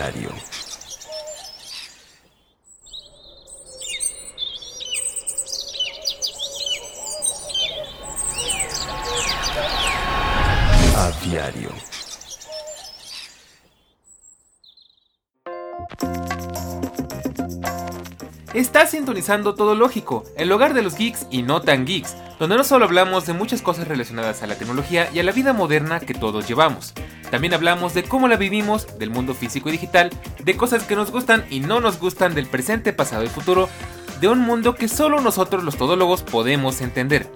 Aviario. Aviario. Estás sintonizando Todo Lógico, el hogar de los geeks y no tan geeks, donde no solo hablamos de muchas cosas relacionadas a la tecnología y a la vida moderna que todos llevamos. También hablamos de cómo la vivimos, del mundo físico y digital, de cosas que nos gustan y no nos gustan del presente, pasado y futuro, de un mundo que solo nosotros los todólogos podemos entender.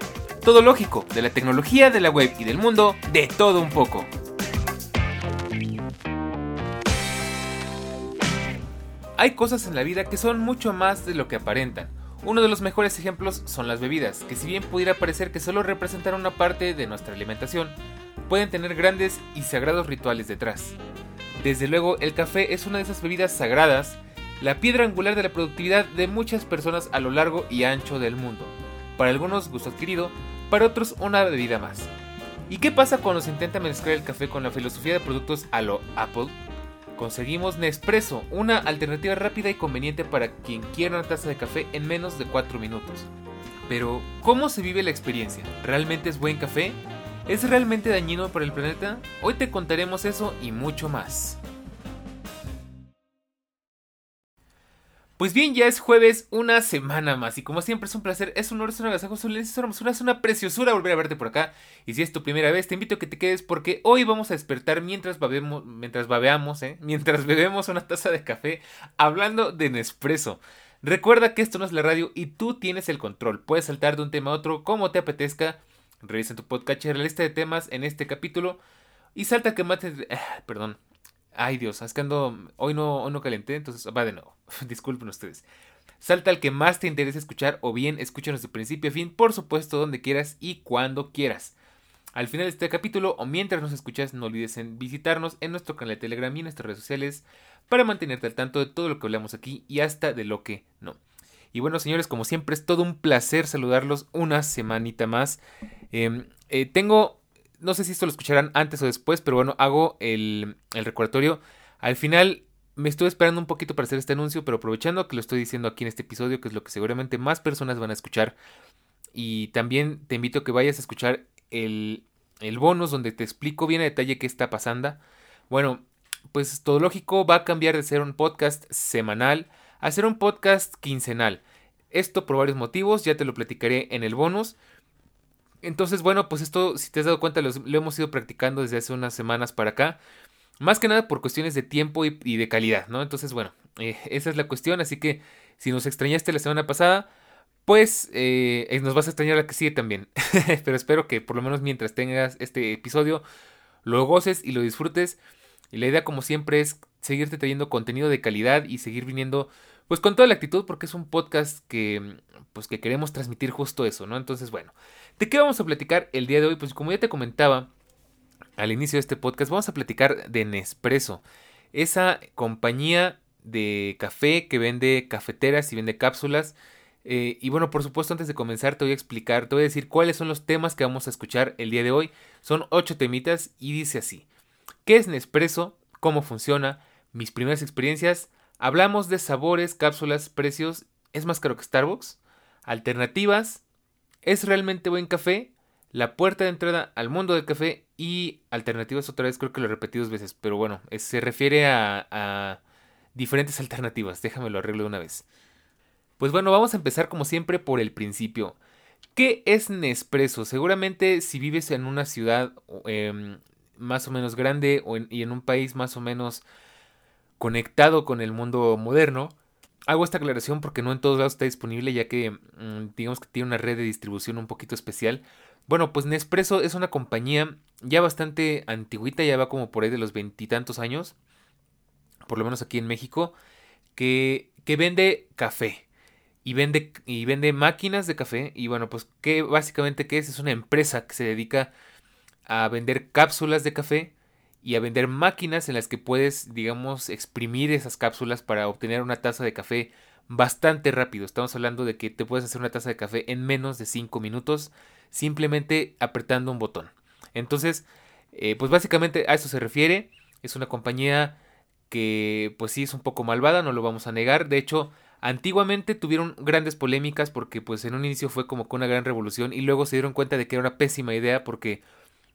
Todo lógico, de la tecnología, de la web y del mundo, de todo un poco. Hay cosas en la vida que son mucho más de lo que aparentan. Uno de los mejores ejemplos son las bebidas, que si bien pudiera parecer que solo representan una parte de nuestra alimentación, pueden tener grandes y sagrados rituales detrás. Desde luego, el café es una de esas bebidas sagradas, la piedra angular de la productividad de muchas personas a lo largo y ancho del mundo. Para algunos gusto adquirido, para otros una bebida más. ¿Y qué pasa cuando se intenta mezclar el café con la filosofía de productos a lo Apple? Conseguimos Nespresso, una alternativa rápida y conveniente para quien quiera una taza de café en menos de 4 minutos. Pero, ¿cómo se vive la experiencia? ¿Realmente es buen café? ¿Es realmente dañino para el planeta? Hoy te contaremos eso y mucho más. Pues bien, ya es jueves, una semana más. Y como siempre es un placer, es un honor, es un agasajo, es una, es una preciosura volver a verte por acá. Y si es tu primera vez, te invito a que te quedes porque hoy vamos a despertar mientras babemos, mientras babeamos, ¿eh? mientras bebemos una taza de café, hablando de Nespresso. Recuerda que esto no es la radio y tú tienes el control. Puedes saltar de un tema a otro como te apetezca. Revisa tu podcast, la lista de temas en este capítulo. Y salta que mates. Ah, perdón. Ay Dios, es hoy no, hoy no calenté, entonces va de nuevo. Disculpen ustedes. Salta al que más te interese escuchar o bien escúchanos de principio a fin, por supuesto donde quieras y cuando quieras. Al final de este capítulo o mientras nos escuchas no olvides visitarnos en nuestro canal de Telegram y en nuestras redes sociales para mantenerte al tanto de todo lo que hablamos aquí y hasta de lo que no. Y bueno señores, como siempre es todo un placer saludarlos una semanita más. Em, eh, tengo no sé si esto lo escucharán antes o después, pero bueno, hago el, el recordatorio. Al final me estuve esperando un poquito para hacer este anuncio, pero aprovechando que lo estoy diciendo aquí en este episodio, que es lo que seguramente más personas van a escuchar. Y también te invito a que vayas a escuchar el, el bonus donde te explico bien a detalle qué está pasando. Bueno, pues todo lógico va a cambiar de ser un podcast semanal a ser un podcast quincenal. Esto por varios motivos, ya te lo platicaré en el bonus. Entonces, bueno, pues esto, si te has dado cuenta, lo, hemos ido practicando desde hace unas semanas para acá. Más que nada por cuestiones de tiempo y, de calidad, ¿no? Entonces, bueno, eh, esa es la cuestión. Así que si nos extrañaste la semana pasada, pues eh, nos vas a extrañar la que sigue también. Pero espero que por lo menos mientras tengas este episodio, lo goces y lo disfrutes. Y la idea, como siempre, es seguirte trayendo contenido de calidad y seguir viniendo pues con toda la actitud porque es un podcast que pues que queremos transmitir justo eso, ¿no? Entonces, bueno, ¿de qué vamos a platicar el día de hoy? Pues como ya te comentaba al inicio de este podcast, vamos a platicar de Nespresso, esa compañía de café que vende cafeteras y vende cápsulas. Eh, y bueno, por supuesto, antes de comenzar, te voy a explicar, te voy a decir cuáles son los temas que vamos a escuchar el día de hoy. Son ocho temitas y dice así: ¿Qué es Nespresso? ¿Cómo funciona? Mis primeras experiencias, Hablamos de sabores, cápsulas, precios. ¿Es más caro que Starbucks? Alternativas. ¿Es realmente buen café? La puerta de entrada al mundo del café y alternativas otra vez creo que lo he repetido dos veces, pero bueno, se refiere a, a diferentes alternativas. Déjame lo arreglo de una vez. Pues bueno, vamos a empezar como siempre por el principio. ¿Qué es Nespresso? Seguramente si vives en una ciudad em, más o menos grande y en un país más o menos conectado con el mundo moderno. Hago esta aclaración porque no en todos lados está disponible ya que mm, digamos que tiene una red de distribución un poquito especial. Bueno, pues Nespresso es una compañía ya bastante antiguita, ya va como por ahí de los veintitantos años, por lo menos aquí en México, que, que vende café y vende, y vende máquinas de café. Y bueno, pues que básicamente qué es? Es una empresa que se dedica a vender cápsulas de café y a vender máquinas en las que puedes, digamos, exprimir esas cápsulas para obtener una taza de café bastante rápido. Estamos hablando de que te puedes hacer una taza de café en menos de 5 minutos simplemente apretando un botón. Entonces, eh, pues básicamente a eso se refiere. Es una compañía que pues sí es un poco malvada, no lo vamos a negar. De hecho, antiguamente tuvieron grandes polémicas porque pues en un inicio fue como que una gran revolución y luego se dieron cuenta de que era una pésima idea porque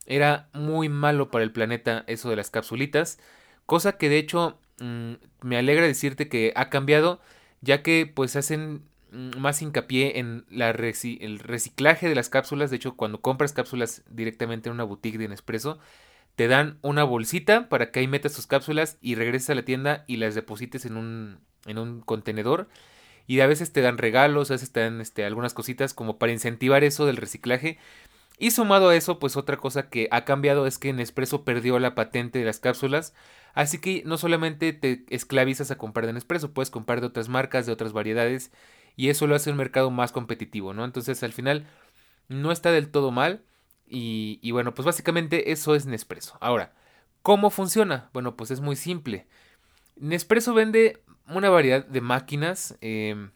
era muy malo para el planeta eso de las capsulitas. Cosa que de hecho mm, me alegra decirte que ha cambiado ya que pues hacen mm, más hincapié en el reciclaje de las cápsulas. De hecho, cuando compras cápsulas directamente en una boutique de Nespresso, te dan una bolsita para que ahí metas tus cápsulas y regreses a la tienda y las deposites en un, en un contenedor. Y a veces te dan regalos, a veces te dan este, algunas cositas como para incentivar eso del reciclaje. Y sumado a eso, pues otra cosa que ha cambiado es que Nespresso perdió la patente de las cápsulas. Así que no solamente te esclavizas a comprar de Nespresso, puedes comprar de otras marcas, de otras variedades. Y eso lo hace un mercado más competitivo, ¿no? Entonces al final no está del todo mal. Y, bueno, pues básicamente eso es Nespresso. Ahora, ¿cómo funciona? Bueno, pues es muy simple. Nespresso vende una variedad de máquinas em,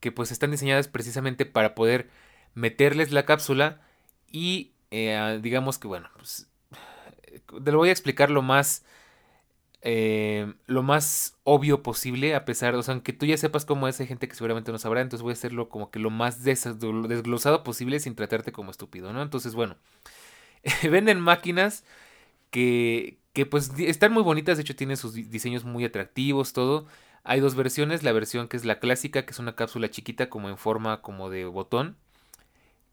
que pues están diseñadas precisamente para poder meterles la cápsula y eh, digamos que bueno, pues te lo voy a explicar lo más eh, lo más obvio posible, a pesar, o sea, aunque tú ya sepas cómo es, hay gente que seguramente no sabrá, entonces voy a hacerlo como que lo más desglosado posible sin tratarte como estúpido, ¿no? Entonces, bueno, venden máquinas que, que pues están muy bonitas, de hecho tienen sus diseños muy atractivos, todo. Hay dos versiones, la versión que es la clásica, que es una cápsula chiquita como en forma como de botón.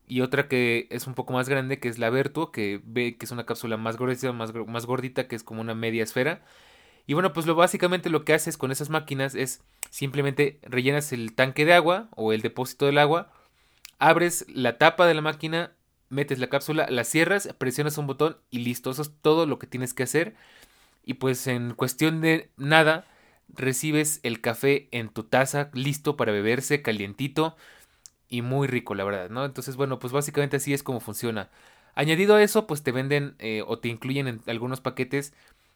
Y otra que es un poco más grande, que es la Vertuo, que ve que es una cápsula más gruesa, más, más gordita, que es como una media esfera. Y bueno, pues lo básicamente lo que haces con esas máquinas es simplemente rellenas el tanque de agua o el depósito del agua, abres la tapa de la máquina, metes la cápsula, la cierras, presionas un botón y listo. Eso es todo lo que tienes que hacer. Y pues en cuestión de nada, recibes el café en tu taza, listo para beberse, calientito y muy rico, la verdad, ¿no? Entonces, bueno, pues básicamente así es como funciona. Añadido a eso, pues te venden eh, o te incluyen en algunos paquetes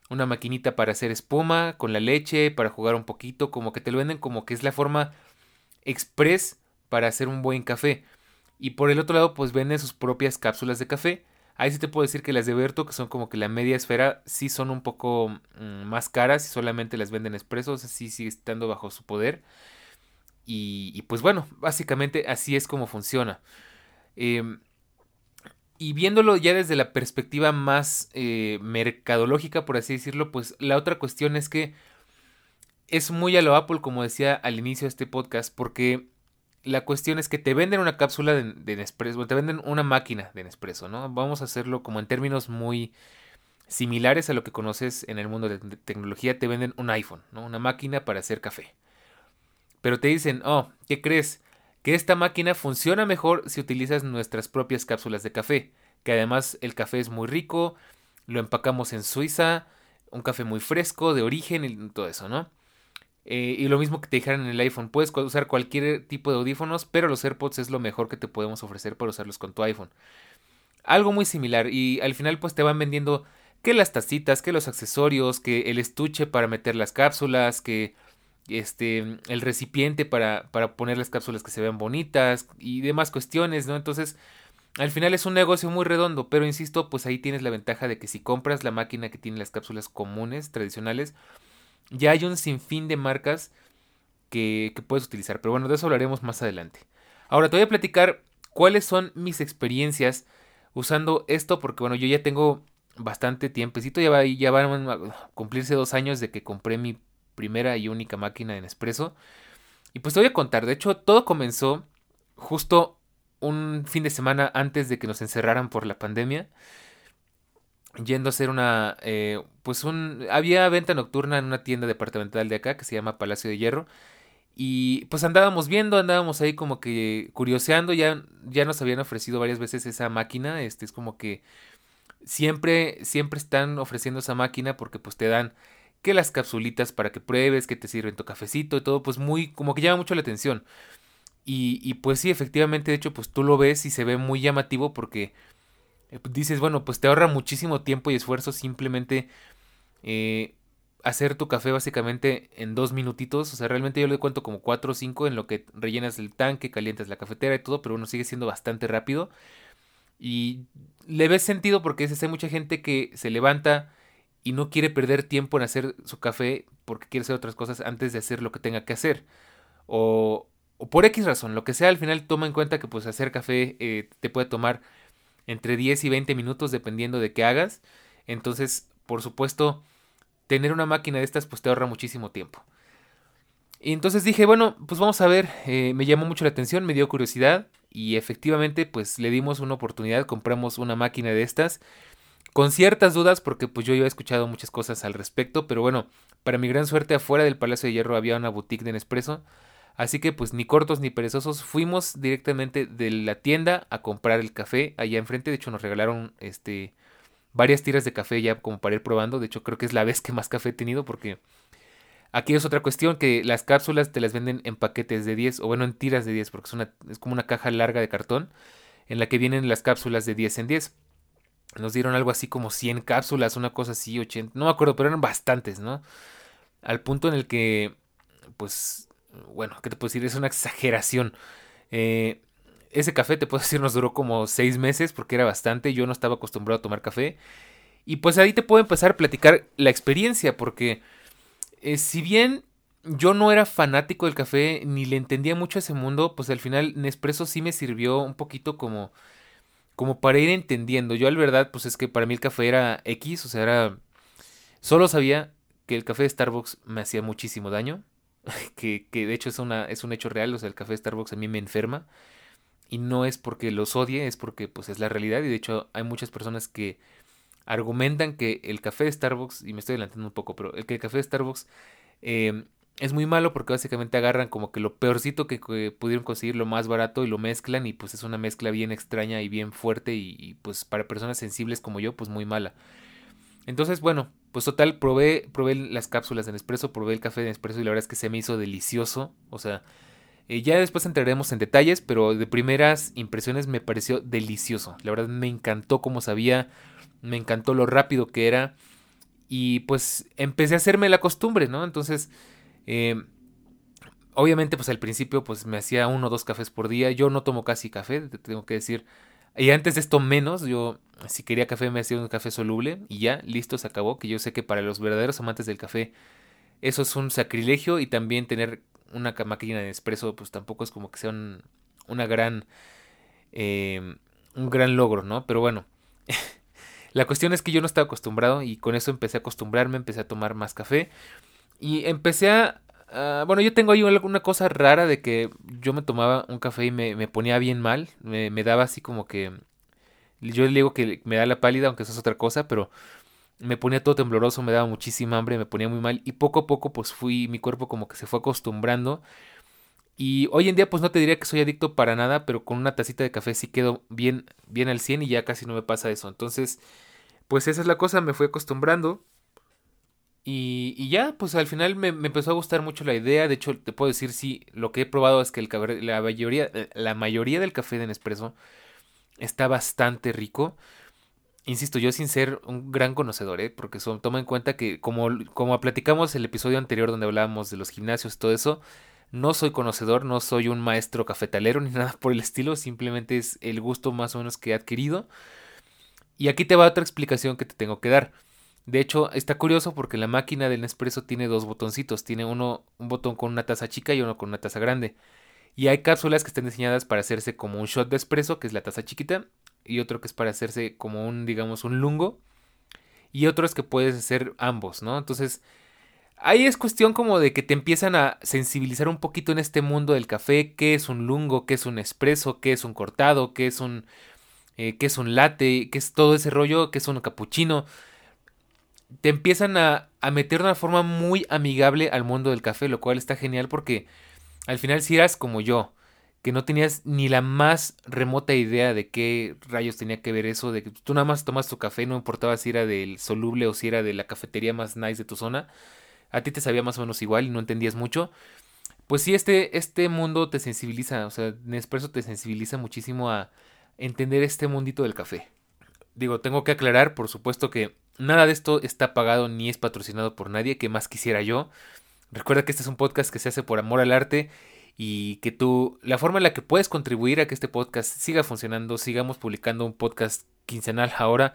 una maquinita para hacer espuma con la leche, para jugar un poquito, como que te lo venden como que es la forma express para hacer un buen café. Y por el otro lado, pues venden sus propias cápsulas de café. Ahí sí te puedo decir que las de Berto, que son como que la media esfera, sí son un poco mm, más caras y solamente las venden expresos, así sigue estando bajo su poder. Y, pues bueno, básicamente así es como funciona. Em, y viéndolo ya desde la perspectiva más eh, mercadológica, por así decirlo, pues la otra cuestión es que es muy a lo Apple, como decía al inicio de este podcast, porque la cuestión es que te venden una cápsula de, de Nespresso, te venden una máquina de Nespresso, ¿no? Vamos a hacerlo como en términos muy similares a lo que conoces en el mundo de tecnología, te venden un iPhone, ¿no? Una máquina para hacer café. Pero te dicen, oh, ¿qué crees? que esta máquina funciona mejor si utilizas nuestras propias cápsulas de café, que además el café es muy rico, lo empacamos en Suiza, un café muy fresco, de origen y todo eso, ¿no? Eh, y lo mismo que te dijeran en el iPhone, puedes usar cualquier tipo de audífonos, pero los AirPods es lo mejor que te podemos ofrecer para usarlos con tu iPhone. Algo muy similar y al final pues te van vendiendo que las tacitas, que los accesorios, que el estuche para meter las cápsulas, que este, el recipiente para, para poner las cápsulas que se vean bonitas y demás cuestiones, ¿no? Entonces, al final es un negocio muy redondo, pero insisto, pues ahí tienes la ventaja de que si compras la máquina que tiene las cápsulas comunes, tradicionales, ya hay un sinfín de marcas que, que puedes utilizar. Pero bueno, de eso hablaremos más adelante. Ahora te voy a platicar cuáles son mis experiencias usando esto, porque bueno, yo ya tengo bastante tiempecito, ya, va, ya van a cumplirse dos años de que compré mi primera y única máquina en Nespresso. Y pues te voy a contar, de hecho todo comenzó justo un fin de semana antes de que nos encerraran por la pandemia. Yendo a hacer una, eh, pues un, había venta nocturna en una tienda departamental de acá que se llama Palacio de Hierro. Y pues andábamos viendo, andábamos ahí como que curioseando, ya, ya nos habían ofrecido varias veces esa máquina, este es como que siempre, siempre están ofreciendo esa máquina porque pues te dan que las capsulitas para que pruebes, que te sirven tu cafecito y todo, pues muy, como que llama mucho la atención. Y, pues sí, efectivamente, de hecho, pues tú lo ves y se ve muy llamativo porque eh, dices, bueno, pues te ahorra muchísimo tiempo y esfuerzo simplemente eh, hacer tu café básicamente en dos minutitos. O sea, realmente yo le cuento como cuatro o cinco en lo que rellenas el tanque, calientas la cafetera y todo, pero bueno, sigue siendo bastante rápido. Y le ves sentido porque hay mucha gente que se levanta y no quiere perder tiempo en hacer su café porque quiere hacer otras cosas antes de hacer lo que tenga que hacer. O, o por X razón, lo que sea, al final toma en cuenta que pues hacer café eh, te puede tomar entre 10 y 20 minutos dependiendo de qué hagas. Entonces, por supuesto, tener una máquina de estas pues te ahorra muchísimo tiempo. Y entonces dije, bueno, pues vamos a ver, eh, me llamó mucho la atención, me dio curiosidad y efectivamente pues le dimos una oportunidad, compramos una máquina de estas con ciertas dudas porque pues yo he escuchado muchas cosas al respecto, pero bueno, para mi gran suerte afuera del Palacio de Hierro había una boutique de Nespresso, así que pues ni cortos ni perezosos fuimos directamente de la tienda a comprar el café allá enfrente, de hecho nos regalaron este varias tiras de café ya como para ir probando, de hecho creo que es la vez que más café he tenido porque Aquí es otra cuestión que las cápsulas te las venden en paquetes de 10 o bueno en tiras de 10 porque es, una, es como una caja larga de cartón en la que vienen las cápsulas de 10 en 10. Nos dieron algo así como 100 cápsulas, una cosa así, 80, no me acuerdo, pero eran bastantes, ¿no? Al punto en el que, pues, bueno, ¿qué te puedo decir? Es una exageración. Eh, ese café, te puedo decir, nos duró como 6 meses porque era bastante, yo no estaba acostumbrado a tomar café. Y pues ahí te puedo empezar a platicar la experiencia porque eh, si bien yo no era fanático del café ni le entendía mucho a ese mundo, pues al final Nespresso sí me sirvió un poquito como como para ir entendiendo. Yo al verdad pues es que para mí el café era X, o sea, era solo sabía que el café de Starbucks me hacía muchísimo daño, que, que de hecho es una es un hecho real, o sea, el café de Starbucks a mí me enferma y no es porque los odie, es porque pues es la realidad y de hecho hay muchas personas que argumentan que el café de Starbucks, y me estoy adelantando un poco, pero el que el café de Starbucks em, es muy malo porque básicamente agarran como que lo peorcito que, pudieron conseguir, lo más barato y lo mezclan y pues es una mezcla bien extraña y bien fuerte y, pues para personas sensibles como yo pues muy mala. Entonces bueno, pues total, probé, probé las cápsulas de Nespresso, probé el café de Nespresso y la verdad es que se me hizo delicioso, o sea... Eh, ya después entraremos en detalles, pero de primeras impresiones me pareció delicioso. La verdad me encantó como sabía, me encantó lo rápido que era y pues empecé a hacerme la costumbre, ¿no? Entonces, eh, obviamente pues al principio pues me hacía uno o dos cafés por día, yo no tomo casi café, te tengo que decir, y antes de esto menos, yo si quería café me hacía un café soluble y ya, listo, se acabó, que yo sé que para los verdaderos amantes del café eso es un sacrilegio. Y también tener una máquina de espresso pues tampoco es como que sea un, una gran, eh, un gran logro, ¿no? Pero bueno. La cuestión es que yo no estaba acostumbrado y con eso empecé a acostumbrarme, empecé a tomar más café y empecé a... bueno, yo tengo ahí alguna cosa rara de que yo me tomaba un café y me, ponía bien mal, me, daba así como que... Yo le digo que me da la pálida, aunque eso es otra cosa, pero me ponía todo tembloroso, me daba muchísima hambre, me ponía muy mal y poco a poco pues fui, mi cuerpo como que se fue acostumbrando y hoy en día pues no te diría que soy adicto para nada, pero con una tacita de café sí quedo bien, bien al 100 y ya casi no me pasa eso. Entonces, pues esa es la cosa, me fui acostumbrando. Y, ya, pues al final me, empezó a gustar mucho la idea. De hecho, te puedo decir, sí, lo que he probado es que el, la, mayoría, la mayoría del café de Nespresso está bastante rico. Insisto, yo sin ser un gran conocedor, ¿eh? porque son, toma en cuenta que como, como platicamos el episodio anterior donde hablábamos de los gimnasios y todo eso, no soy conocedor, no soy un maestro cafetalero ni nada por el estilo, simplemente es el gusto más o menos que he adquirido. Y aquí te va otra explicación que te tengo que dar. De hecho, está curioso porque la máquina del Nespresso tiene dos botoncitos. Tiene uno, un botón con una taza chica y uno con una taza grande. Y hay cápsulas que están diseñadas para hacerse como un shot de espresso, que es la taza chiquita, y otro que es para hacerse como un, digamos, un lungo. Y otro es que puedes hacer ambos, ¿no? Entonces, ahí es cuestión como de que te empiezan a sensibilizar un poquito en este mundo del café, qué es un lungo, qué es un espresso, qué es un cortado, qué es un eh, qué es un latte, qué es todo ese rollo, qué es un capuchino. Te empiezan a, a meter de una forma muy amigable al mundo del café, lo cual está genial porque al final si eras como yo, que no tenías ni la más remota idea de qué rayos tenía que ver eso, de que tú nada más tomas tu café, no importaba si era del soluble o si era de la cafetería más nice de tu zona, a ti te sabía más o menos igual y no entendías mucho. Pues sí, este, este mundo te sensibiliza, o sea, Nespresso te sensibiliza muchísimo a, entender este mundito del café. Digo, tengo que aclarar, por supuesto, que nada de esto está pagado ni es patrocinado por nadie, que más quisiera yo. Recuerda que este es un podcast que se hace por amor al arte y que tú, la forma en la que puedes contribuir a que este podcast siga funcionando, sigamos publicando un podcast quincenal ahora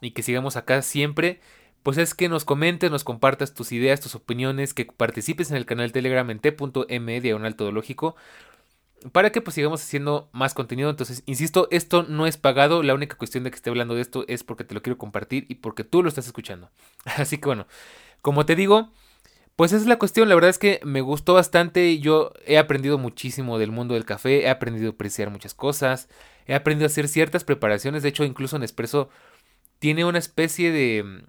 y que sigamos acá siempre, pues es que nos comentes, nos compartas tus ideas, tus opiniones, que participes en el canal Telegram en t.m diagonal todológico para que pues sigamos haciendo más contenido. Entonces, insisto, esto no es pagado. La única cuestión de que esté hablando de esto es porque te lo quiero compartir y porque tú lo estás escuchando. Así que bueno, como te digo, pues esa es la cuestión. La verdad es que me gustó bastante. Yo he aprendido muchísimo del mundo del café. He aprendido a apreciar muchas cosas. He aprendido a hacer ciertas preparaciones. De hecho, incluso Nespresso tiene una especie de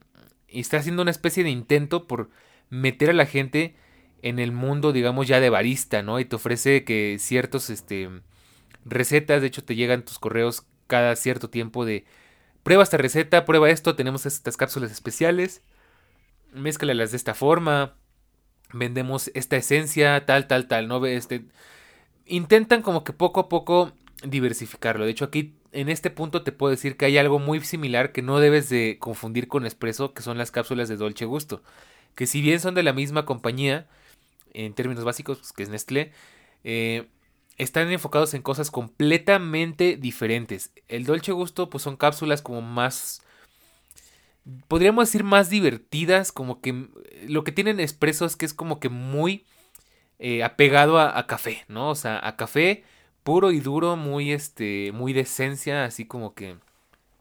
está haciendo una especie de intento por meter a la gente en el mundo, digamos, ya de barista, ¿no? Y te ofrece que ciertos, este, recetas, de hecho te llegan tus correos cada cierto tiempo de, prueba esta receta, prueba esto, tenemos estas cápsulas especiales, mézclalas de esta forma, vendemos esta esencia, tal, tal, tal, ¿no? Este, intentan como que poco a poco diversificarlo. De hecho, aquí en este punto te puedo decir que hay algo muy similar que no debes de confundir con Espresso, que son las cápsulas de Dolce Gusto. Que si bien son de la misma compañía, en términos básicos, pues, que es Nestlé, eh, están enfocados en cosas completamente diferentes. El Dolce Gusto, pues son cápsulas como más, podríamos decir más divertidas, como que lo que tienen Espresso es que es como que muy eh, apegado a, a, café, ¿no? O sea, a café puro y duro, muy este, muy de esencia, así como que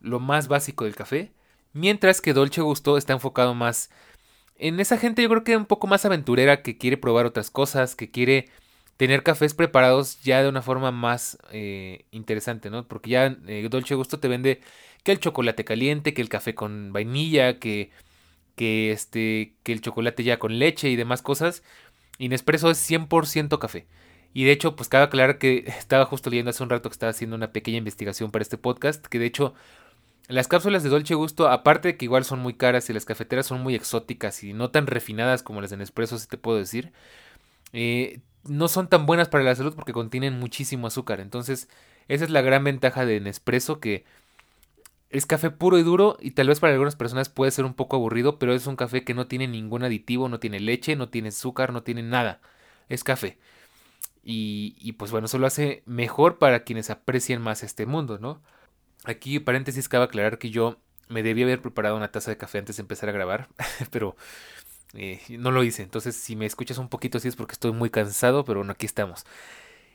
lo más básico del café. Mientras que Dolce Gusto está enfocado más en esa gente, yo creo que un poco más aventurera, que quiere probar otras cosas, que quiere tener cafés preparados ya de una forma más eh, interesante, ¿no? Porque ya eh, Dolce Gusto te vende que el chocolate caliente, que el café con vainilla, que, que, este, que el chocolate ya con leche y demás cosas. Y Nespresso es 100% café. Y de hecho, pues cabe aclarar que estaba justo leyendo hace un rato que estaba haciendo una pequeña investigación para este podcast, que de hecho las cápsulas de Dolce Gusto, aparte de que igual son muy caras y las cafeteras son muy exóticas y no tan refinadas como las de Nespresso, si te puedo decir, eh, no son tan buenas para la salud porque contienen muchísimo azúcar. Entonces, esa es la gran ventaja de Nespresso que es café puro y duro y tal vez para algunas personas puede ser un poco aburrido, pero es un café que no tiene ningún aditivo, no tiene leche, no tiene azúcar, no tiene nada. Es café. Y, pues bueno, eso lo hace mejor para quienes aprecian más este mundo, ¿no? Aquí, paréntesis, cabe aclarar que yo me debía haber preparado una taza de café antes de empezar a grabar, pero eh, no lo hice. Entonces, si me escuchas un poquito así es porque estoy muy cansado, pero bueno, aquí estamos.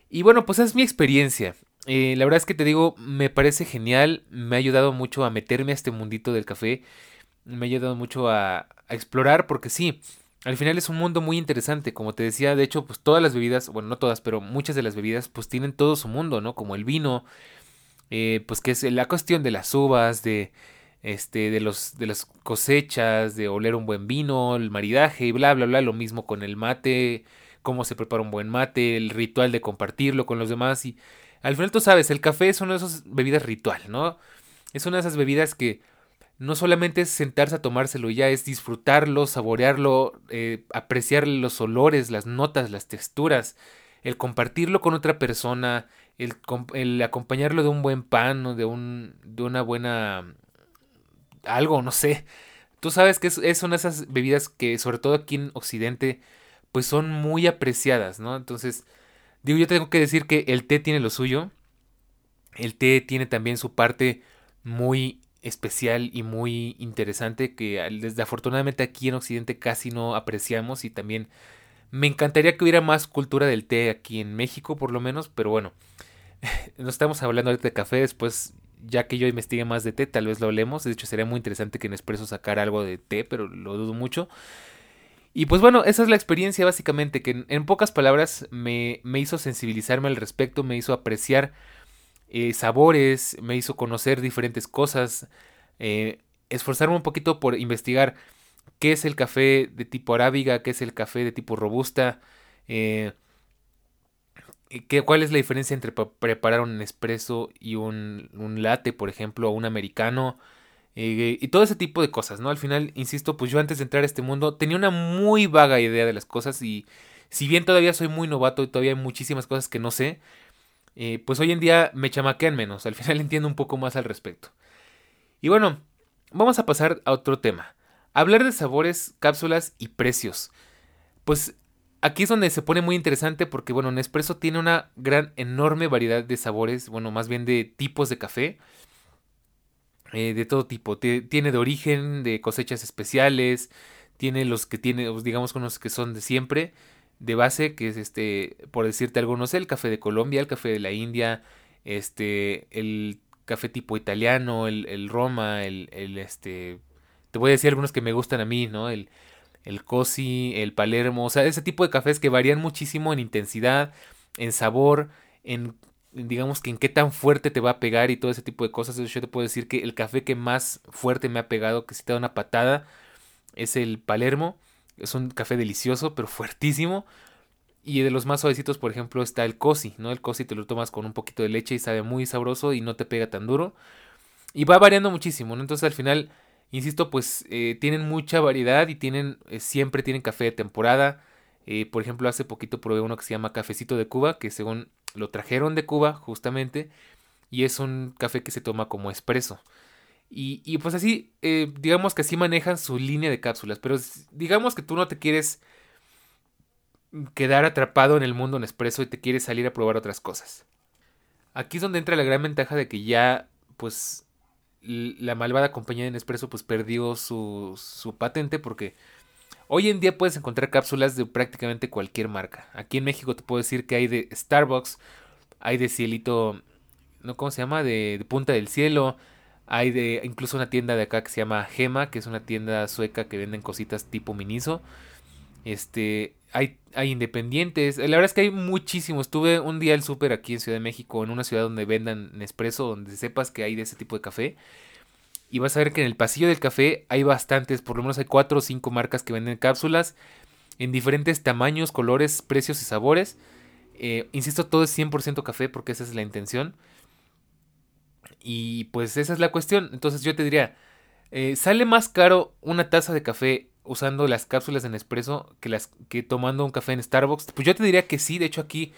Y bueno, pues es mi experiencia. Eh, la verdad es que te digo, me parece genial, me ha ayudado mucho a meterme a este mundito del café, me ha ayudado mucho a, a explorar, porque sí, al final es un mundo muy interesante, como te decía, de hecho, pues todas las bebidas, bueno, no todas, pero muchas de las bebidas, pues tienen todo su mundo, ¿no? Como el vino, eh, pues que es la cuestión de las uvas, de, este, de, los, de las cosechas, de oler un buen vino, el maridaje y bla, bla, bla, lo mismo con el mate, cómo se prepara un buen mate, el ritual de compartirlo con los demás y al final tú sabes, el café es una de esas bebidas ritual, ¿no? Es una de esas bebidas que no solamente es sentarse a tomárselo ya, es disfrutarlo, saborearlo, eh, apreciar los olores, las notas, las texturas, el compartirlo con otra persona, el, acompañarlo de un buen pan o de, un, de una buena... algo, no sé. Tú sabes que es, son esas bebidas que, sobre todo aquí en Occidente, pues son muy apreciadas, ¿no? Entonces, digo, yo tengo que decir que el té tiene lo suyo. El té tiene también su parte muy especial y muy interesante que desafortunadamente aquí en Occidente casi no apreciamos y también me encantaría que hubiera más cultura del té aquí en México por lo menos, pero bueno, no estamos hablando ahorita de café, después ya que yo investigue más de té tal vez lo hablemos, de hecho sería muy interesante que en Expreso sacara algo de té, pero lo dudo mucho. Y pues bueno, esa es la experiencia básicamente, que en, pocas palabras me, me hizo sensibilizarme al respecto, me hizo apreciar eh, sabores, me hizo conocer diferentes cosas, eh, esforzarme un poquito por investigar qué es el café de tipo arábiga, qué es el café de tipo robusta, eh, qué, cuál es la diferencia entre preparar un espresso y un, un latte, por ejemplo, o un americano. y todo ese tipo de cosas, ¿no? Al final, insisto, pues yo antes de entrar a este mundo tenía una muy vaga idea de las cosas y si bien todavía soy muy novato y todavía hay muchísimas cosas que no sé, eh, pues hoy en día me chamaquean menos, al final entiendo un poco más al respecto. Y bueno, vamos a pasar a otro tema. Hablar de sabores, cápsulas y precios. Pues aquí es donde se pone muy interesante porque, bueno, Nespresso tiene una gran, enorme variedad de sabores, bueno, más bien de tipos de café. eh, de todo tipo. tiene de origen, de cosechas especiales, tiene los que tiene, digamos, unos que son de siempre, de base, que es este, por decirte algunos, el café de Colombia, el café de la India, este, el café tipo italiano, el, el Roma, el, el, este, te voy a decir algunos que me gustan a mí, ¿no? El, el Cosi, el Palermo, o sea, ese tipo de cafés que varían muchísimo en intensidad, en sabor, en digamos que en qué tan fuerte te va a pegar y todo ese tipo de cosas. Yo te puedo decir que el café que más fuerte me ha pegado, que si te da una patada, es el Palermo. Es un café delicioso, pero fuertísimo. Y de los más suavecitos, por ejemplo, está el Cosi, ¿no? El Cosi te lo tomas con un poquito de leche y sabe muy sabroso y no te pega tan duro. Y va variando muchísimo, ¿no? Entonces al final, insisto, pues eh, tienen mucha variedad y tienen, eh, siempre tienen café de temporada. Eh, por ejemplo, hace poquito probé uno que se llama Cafecito de Cuba, que según lo trajeron de Cuba justamente y es un café que se toma como espresso. Y, y pues así, digamos que así manejan su línea de cápsulas, pero digamos que tú no te quieres quedar atrapado en el mundo en espresso y te quieres salir a probar otras cosas. Aquí es donde entra la gran ventaja de que ya, pues, la malvada compañía de Nespresso pues perdió su, su patente porque Hoy en día puedes encontrar cápsulas de prácticamente cualquier marca. Aquí en México te puedo decir que hay de Starbucks, hay de Cielito, ¿no? ¿Cómo se llama? De, Punta del Cielo. Hay de incluso una tienda de acá que se llama Gema, que es una tienda sueca que venden cositas tipo Miniso. Este, hay, hay independientes. La verdad es que hay muchísimos. Estuve un día al súper aquí en Ciudad de México, en una ciudad donde vendan Nespresso, donde sepas que hay de ese tipo de café y vas a ver que en el pasillo del café hay bastantes, por lo menos hay cuatro o cinco marcas que venden cápsulas en diferentes tamaños, colores, precios y sabores. Eh, insisto, todo es 100% café porque esa es la intención. Y pues esa es la cuestión. Entonces yo te diría, eh, ¿sale más caro una taza de café usando las cápsulas en espresso que, las, que tomando un café en Starbucks? Pues yo te diría que sí, de hecho aquí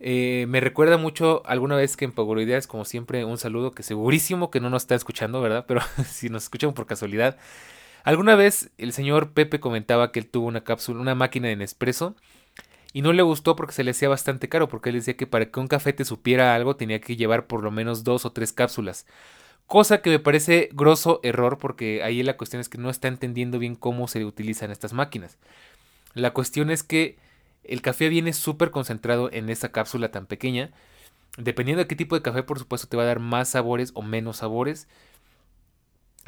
eh, me recuerda mucho alguna vez que en Pagoroideas, como siempre, un saludo que segurísimo que no nos está escuchando, ¿verdad? Pero si nos escuchan por casualidad. Alguna vez el señor Pepe comentaba que él tuvo una cápsula, una máquina de Nespresso. Y no le gustó porque se le hacía bastante caro, porque él decía que para que un café te supiera algo tenía que llevar por lo menos dos o tres cápsulas. Cosa que me parece grosso error porque ahí la cuestión es que no está entendiendo bien cómo se utilizan estas máquinas. La cuestión es que el café viene súper concentrado en esa cápsula tan pequeña. Dependiendo de qué tipo de café, por supuesto, te va a dar más sabores o menos sabores.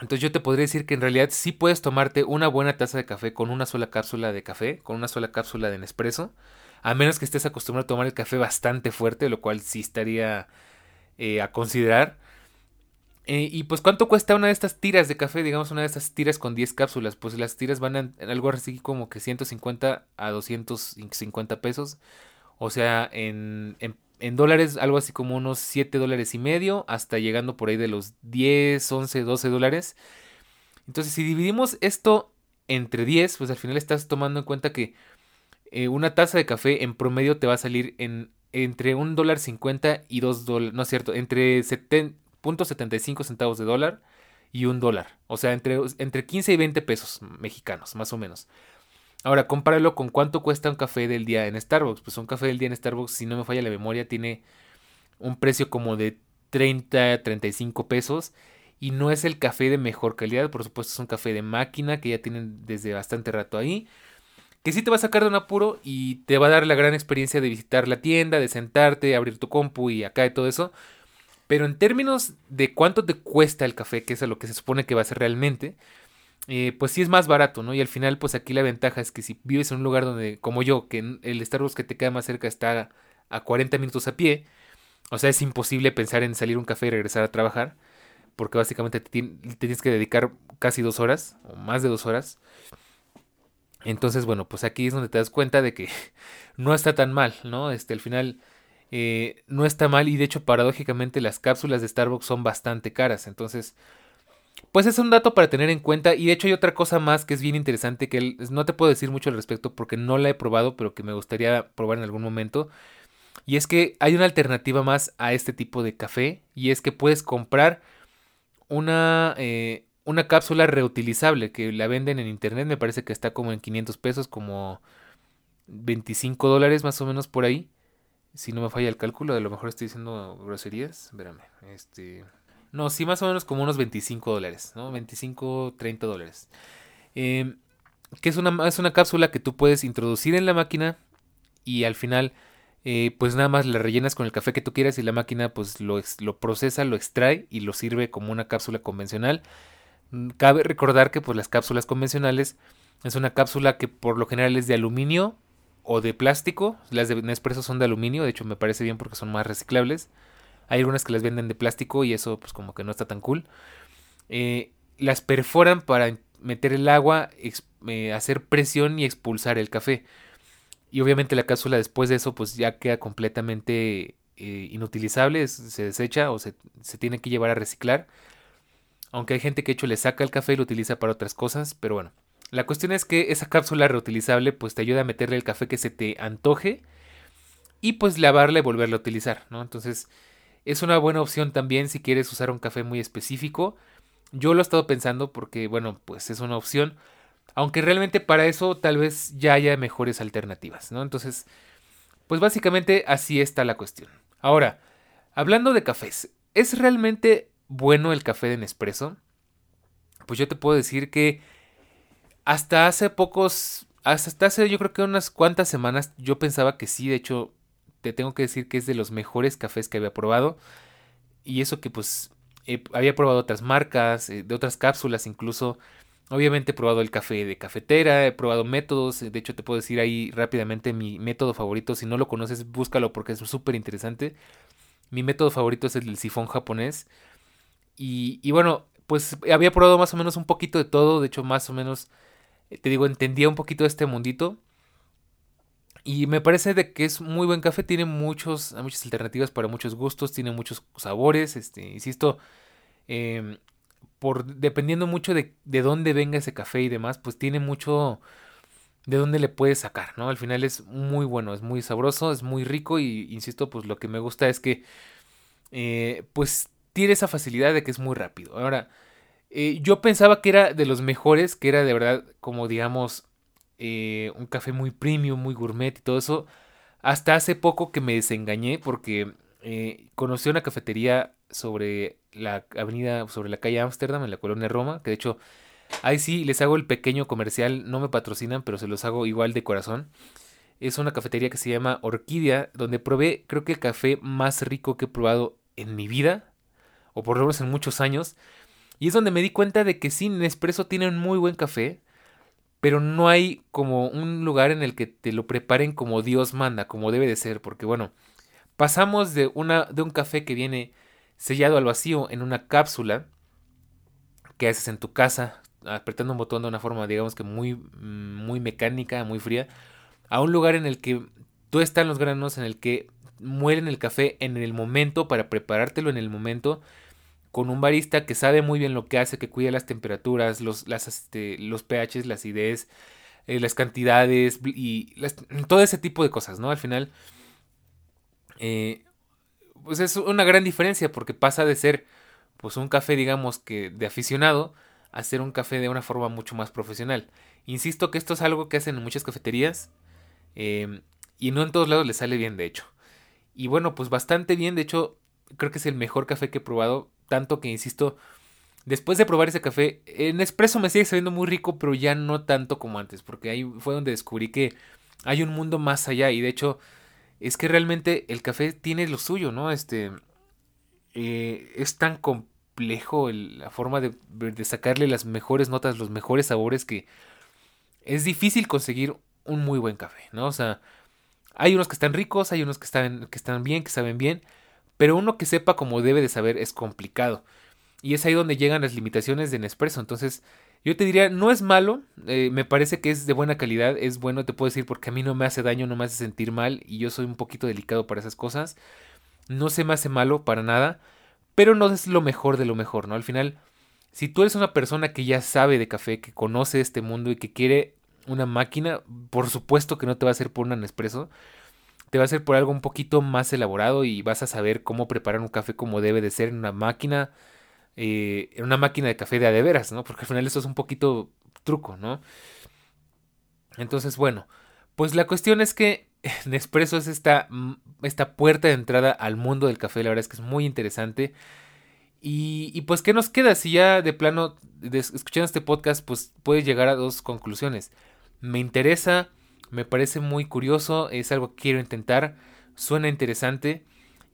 Entonces yo te podría decir que en realidad sí puedes tomarte una buena taza de café con una sola cápsula de café, con una sola cápsula de Nespresso, a menos que estés acostumbrado a tomar el café bastante fuerte, lo cual sí estaría eh, a considerar. Eh, y pues, ¿cuánto cuesta una de estas tiras de café? Digamos, una de estas tiras con 10 cápsulas. Pues las tiras van en, algo así como que 150 a 250 pesos. O sea, en, en, dólares, algo así como unos 7 dólares y medio, hasta llegando por ahí de los 10, 11, 12 dólares. Entonces, si dividimos esto entre 10, pues al final estás tomando en cuenta que eh, una taza de café en promedio te va a salir en entre un dólar 50 y 2 dólares, no es cierto, entre 70 .75 centavos de dólar y un dólar. O sea, entre, entre 15 y 20 pesos mexicanos, más o menos. Ahora, compáralo con cuánto cuesta un café del día en Starbucks. Pues un café del día en Starbucks, si no me falla la memoria, tiene un precio como de 30, 35 pesos. Y no es el café de mejor calidad, por supuesto es un café de máquina que ya tienen desde bastante rato ahí. Que sí te va a sacar de un apuro y te va a dar la gran experiencia de visitar la tienda, de sentarte, abrir tu compu y acá y todo eso. Pero en términos de cuánto te cuesta el café, que es a lo que se supone que va a ser realmente, eh, pues sí es más barato, ¿no? Y al final, pues aquí la ventaja es que si vives en un lugar donde, como yo, que el Starbucks que te queda más cerca está a 40 minutos a pie, o sea, es imposible pensar en salir un café y regresar a trabajar, porque básicamente te, tienes que dedicar casi dos horas, o más de dos horas. Entonces, bueno, pues aquí es donde te das cuenta de que no está tan mal, ¿no? Este, al final eh, no está mal y de hecho paradójicamente las cápsulas de Starbucks son bastante caras. Entonces, pues es un dato para tener en cuenta y de hecho hay otra cosa más que es bien interesante que no te puedo decir mucho al respecto porque no la he probado pero que me gustaría probar en algún momento. Y es que hay una alternativa más a este tipo de café y es que puedes comprar una, eh, una cápsula reutilizable que la venden en internet, me parece que está como en 500 pesos, como 25 dólares más o menos por ahí si no me falla el cálculo, a lo mejor estoy diciendo groserías. Espérame, este. No, sí, más o menos como unos 25 dólares, ¿no? 25, 30 dólares. Eh, que es una, es una cápsula que tú puedes introducir en la máquina y al final eh, pues nada más la rellenas con el café que tú quieras y la máquina pues lo, lo, procesa, lo extrae y lo sirve como una cápsula convencional. Mm, cabe recordar que pues las cápsulas convencionales es una cápsula que por lo general es de aluminio o de plástico. Las de Nespresso son de aluminio, de hecho me parece bien porque son más reciclables. Hay algunas que las venden de plástico y eso pues como que no está tan cool. Eh, las perforan para meter el agua, eh, hacer presión y expulsar el café. Y obviamente la cápsula después de eso pues ya queda completamente eh, inutilizable, se desecha o se, tiene que llevar a reciclar. Aunque hay gente que hecho le saca el café y lo utiliza para otras cosas, pero bueno. La cuestión es que esa cápsula reutilizable pues te ayuda a meterle el café que se te antoje y pues lavarla y volverla a utilizar, ¿no? Entonces es una buena opción también si quieres usar un café muy específico. Yo lo he estado pensando porque bueno pues es una opción. Aunque realmente para eso tal vez ya haya mejores alternativas, ¿no? Entonces, pues básicamente así está la cuestión. Ahora, hablando de cafés, ¿es realmente bueno el café de Nespresso? Pues yo te puedo decir que hasta hace pocos, hasta hace yo creo que unas cuantas semanas yo pensaba que sí, de hecho te tengo que decir que es de los mejores cafés que había probado. Y eso que pues había probado otras marcas, eh, de otras cápsulas incluso. Obviamente he probado el café de cafetera, he probado métodos, de hecho te puedo decir ahí rápidamente mi método favorito, si no lo conoces búscalo porque es súper interesante. Mi método favorito es el del sifón japonés. Y, y, bueno, pues había probado más o menos un poquito de todo, de hecho más o menos, eh, te digo, entendía un poquito este mundito. Y me parece de que es muy buen café, tiene muchos, muchas alternativas para muchos gustos, tiene muchos sabores, este, insisto, eh, por dependiendo mucho de, de dónde venga ese café y demás, pues tiene mucho de dónde le puedes sacar, ¿no? Al final es muy bueno, es muy sabroso, es muy rico y insisto, pues lo que me gusta es que eh, pues tiene esa facilidad de que es muy rápido. Ahora, eh, yo pensaba que era de los mejores, que era de verdad como digamos eh, un café muy premium, muy gourmet y todo eso. Hasta hace poco que me desengañé porque conocí una cafetería sobre la avenida, sobre la calle Ámsterdam, en la colonia Roma, que de hecho ahí sí les hago el pequeño comercial, no me patrocinan, pero se los hago igual de corazón. Es una cafetería que se llama Orquídea, donde probé creo que el café más rico que he probado en mi vida, o por lo menos en muchos años. Y es donde me di cuenta de que sí, Nespresso tiene un muy buen café, pero no hay como un lugar en el que te lo preparen como Dios manda, como debe de ser, porque bueno, pasamos de, una, de un café que viene sellado al vacío en una cápsula que haces en tu casa, apretando un botón de una forma, digamos que muy, muy mecánica, muy fría, a un lugar en el que tú están los granos, en el que mueren el café en el momento para preparártelo en el momento con un barista que sabe muy bien lo que hace, que cuida las temperaturas, los, las, este, los pHs, las acidez, eh, las cantidades y todo ese tipo de cosas, ¿no? Al final, eh, pues es una gran diferencia porque pasa de ser pues un café digamos que de aficionado a ser un café de una forma mucho más profesional. Insisto que esto es algo que hacen en muchas cafeterías em, y no en todos lados les sale bien de hecho. Y bueno, pues bastante bien, de hecho creo que es el mejor café que he probado, tanto que insisto, después de probar ese café, en espresso me sigue sabiendo muy rico, pero ya no tanto como antes, porque ahí fue donde descubrí que hay un mundo más allá y de hecho es que realmente el café tiene lo suyo, ¿no? Este, eh, es tan complejo la forma de, sacarle las mejores notas, los mejores sabores que es difícil conseguir un muy buen café, ¿no? O sea, hay unos que están ricos, hay unos que que están bien, que saben bien, pero uno que sepa como debe de saber es complicado. Y es ahí donde llegan las limitaciones de Nespresso. Entonces, yo te diría, no es malo, eh, me parece que es de buena calidad, es bueno, te puedo decir, porque a mí no me hace daño, no me hace sentir mal y yo soy un poquito delicado para esas cosas. No se me hace malo para nada, pero no es lo mejor de lo mejor, ¿no? Al final, si tú eres una persona que ya sabe de café, que conoce este mundo y que quiere una máquina, por supuesto que no te va a hacer por un Nespresso, te va a hacer por algo un poquito más elaborado y vas a saber cómo preparar un café como debe de ser en una máquina eh, en una máquina de café de adeveras, ¿no? Porque al final eso es un poquito truco, ¿no? Entonces, bueno, pues la cuestión es que Nespresso es esta, mm, esta puerta de entrada al mundo del café, la verdad es que es muy interesante. Y, pues, ¿qué nos queda? Si ya de plano, escuchando este podcast, pues puedes llegar a dos conclusiones. Me interesa, me parece muy curioso, es algo que quiero intentar, suena interesante.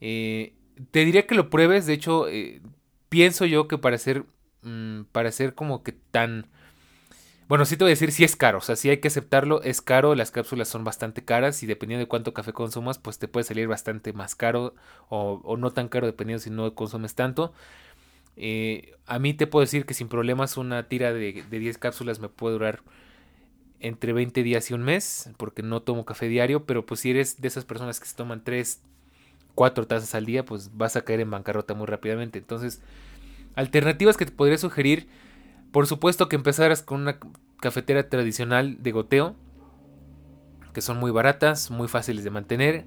Eh, te diría que lo pruebes, de hecho, eh, pienso yo que para ser, mm, para ser como que tan... Bueno, sí te voy a decir, sí es caro, o sea, sí hay que aceptarlo, es caro, las cápsulas son bastante caras y dependiendo de cuánto café consumas, pues te puede salir bastante más caro o, no tan caro dependiendo si no consumes tanto. Eh, a mí te puedo decir que sin problemas una tira de, de 10 cápsulas me puede durar entre 20 días y un mes, porque no tomo café diario, pero pues si eres de esas personas que se toman 3, 4 tazas al día, pues vas a caer en bancarrota muy rápidamente. Entonces, alternativas que te podría sugerir, por supuesto que empezaras con una cafetera tradicional de goteo, que son muy baratas, muy fáciles de mantener.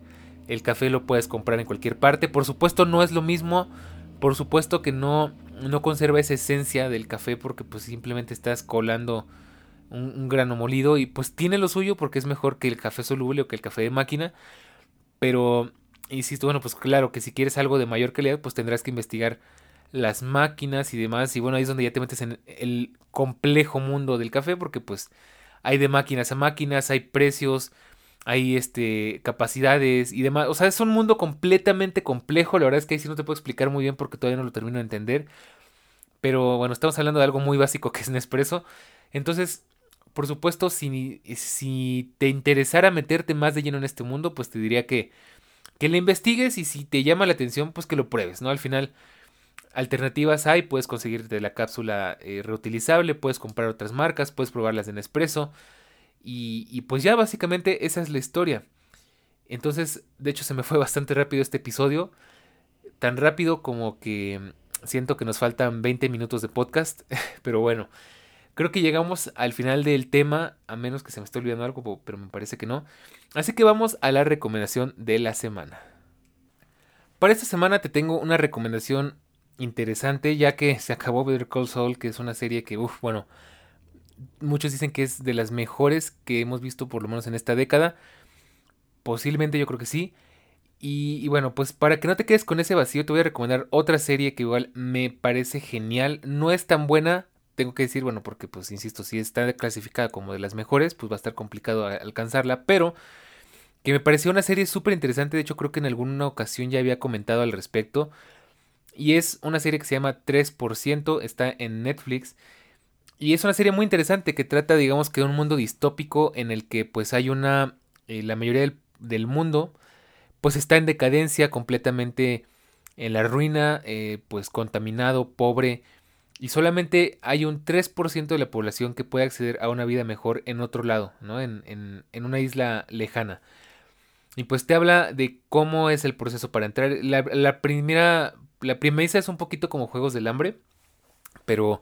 El café lo puedes comprar en cualquier parte. Por supuesto no es lo mismo. Por supuesto que no, no conserva esa esencia del café porque pues simplemente estás colando un, grano molido y pues tiene lo suyo porque es mejor que el café soluble o que el café de máquina. Pero, insisto, bueno, pues claro que si quieres algo de mayor calidad, pues tendrás que investigar las máquinas y demás. Y bueno, ahí es donde ya te metes en el complejo mundo del café porque pues hay de máquinas a máquinas, hay precios, hay este capacidades y demás. O sea, es un mundo completamente complejo. La verdad es que ahí sí no te puedo explicar muy bien porque todavía no lo termino de entender. Pero bueno, estamos hablando de algo muy básico que es Nespresso. Entonces, por supuesto, si, si te interesara meterte más de lleno en este mundo, pues te diría que, que le investigues y si te llama la atención, pues que lo pruebes, ¿no? Al final, alternativas hay, puedes conseguirte la cápsula eh, reutilizable, puedes comprar otras marcas, puedes probarlas en Nespresso. Y, y pues ya básicamente esa es la historia. Entonces, de hecho, se me fue bastante rápido este episodio. Tan rápido como que siento que nos faltan 20 minutos de podcast. Pero bueno, Creo que llegamos al final del tema, a menos que se me esté olvidando algo, pero me parece que no. Así que vamos a la recomendación de la semana. Para esta semana te tengo una recomendación interesante, ya que se acabó Better Call Saul, que es una serie que, uff, bueno, muchos dicen que es de las mejores que hemos visto por lo menos en esta década. Posiblemente yo creo que sí. Y, y, bueno, pues para que no te quedes con ese vacío, te voy a recomendar otra serie que igual me parece genial. No es tan buena, tengo que decir, bueno, porque pues insisto, si está clasificada como de las mejores, pues va a estar complicado alcanzarla, pero que me pareció una serie súper interesante, de hecho creo que en alguna ocasión ya había comentado al respecto, y es una serie que se llama 3%, está en Netflix, y es una serie muy interesante que trata, digamos que de un mundo distópico en el que pues hay una, eh, la mayoría del, mundo, pues está en decadencia, completamente en la ruina, eh, pues contaminado, pobre, y solamente hay un 3% de la población que puede acceder a una vida mejor en otro lado, ¿no? En, en, en, una isla lejana. Y pues te habla de cómo es el proceso para entrar. La, la primera, la premisa es un poquito como Juegos del Hambre, pero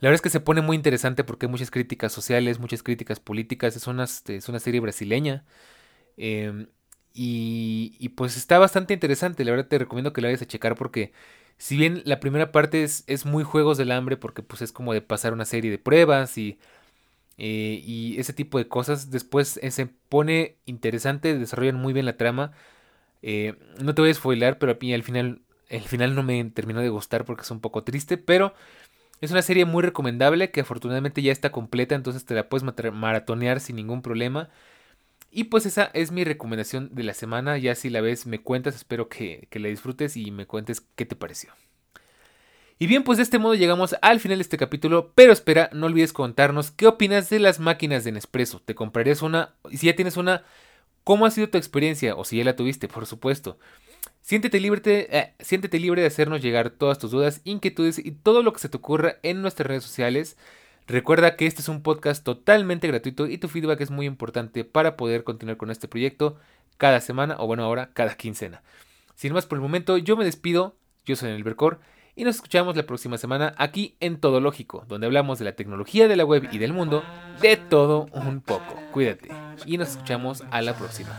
la verdad es que se pone muy interesante porque hay muchas críticas sociales, muchas críticas políticas. Es una, este, es una serie brasileña. Em, y, y, pues está bastante interesante. La verdad te recomiendo que la vayas a checar porque si bien la primera parte es, es, muy juegos del hambre porque pues es como de pasar una serie de pruebas y, eh, y ese tipo de cosas, después eh, se pone interesante, desarrollan muy bien la trama. Eh, no te voy a spoiler, pero al final, el final no me terminó de gustar porque es un poco triste, pero es una serie muy recomendable que afortunadamente ya está completa, entonces te la puedes maratonear sin ningún problema. Y pues esa es mi recomendación de la semana. Ya si la ves me cuentas, espero que, la disfrutes y me cuentes qué te pareció. Y bien, pues de este modo llegamos al final de este capítulo, pero espera, no olvides contarnos qué opinas de las máquinas de Nespresso. ¿Te comprarías una? Si ya tienes una, ¿cómo ha sido tu experiencia? O si ya la tuviste, por supuesto. Siéntete libre, eh, siéntete libre de hacernos llegar todas tus dudas, inquietudes y todo lo que se te ocurra en nuestras redes sociales. Recuerda que este es un podcast totalmente gratuito y tu feedback es muy importante para poder continuar con este proyecto cada semana o bueno ahora cada quincena. Sin más por el momento, yo me despido, yo soy el Bercor y nos escuchamos la próxima semana aquí en Todo Lógico, donde hablamos de la tecnología de la web y del mundo, de todo un poco. Cuídate y nos escuchamos a la próxima.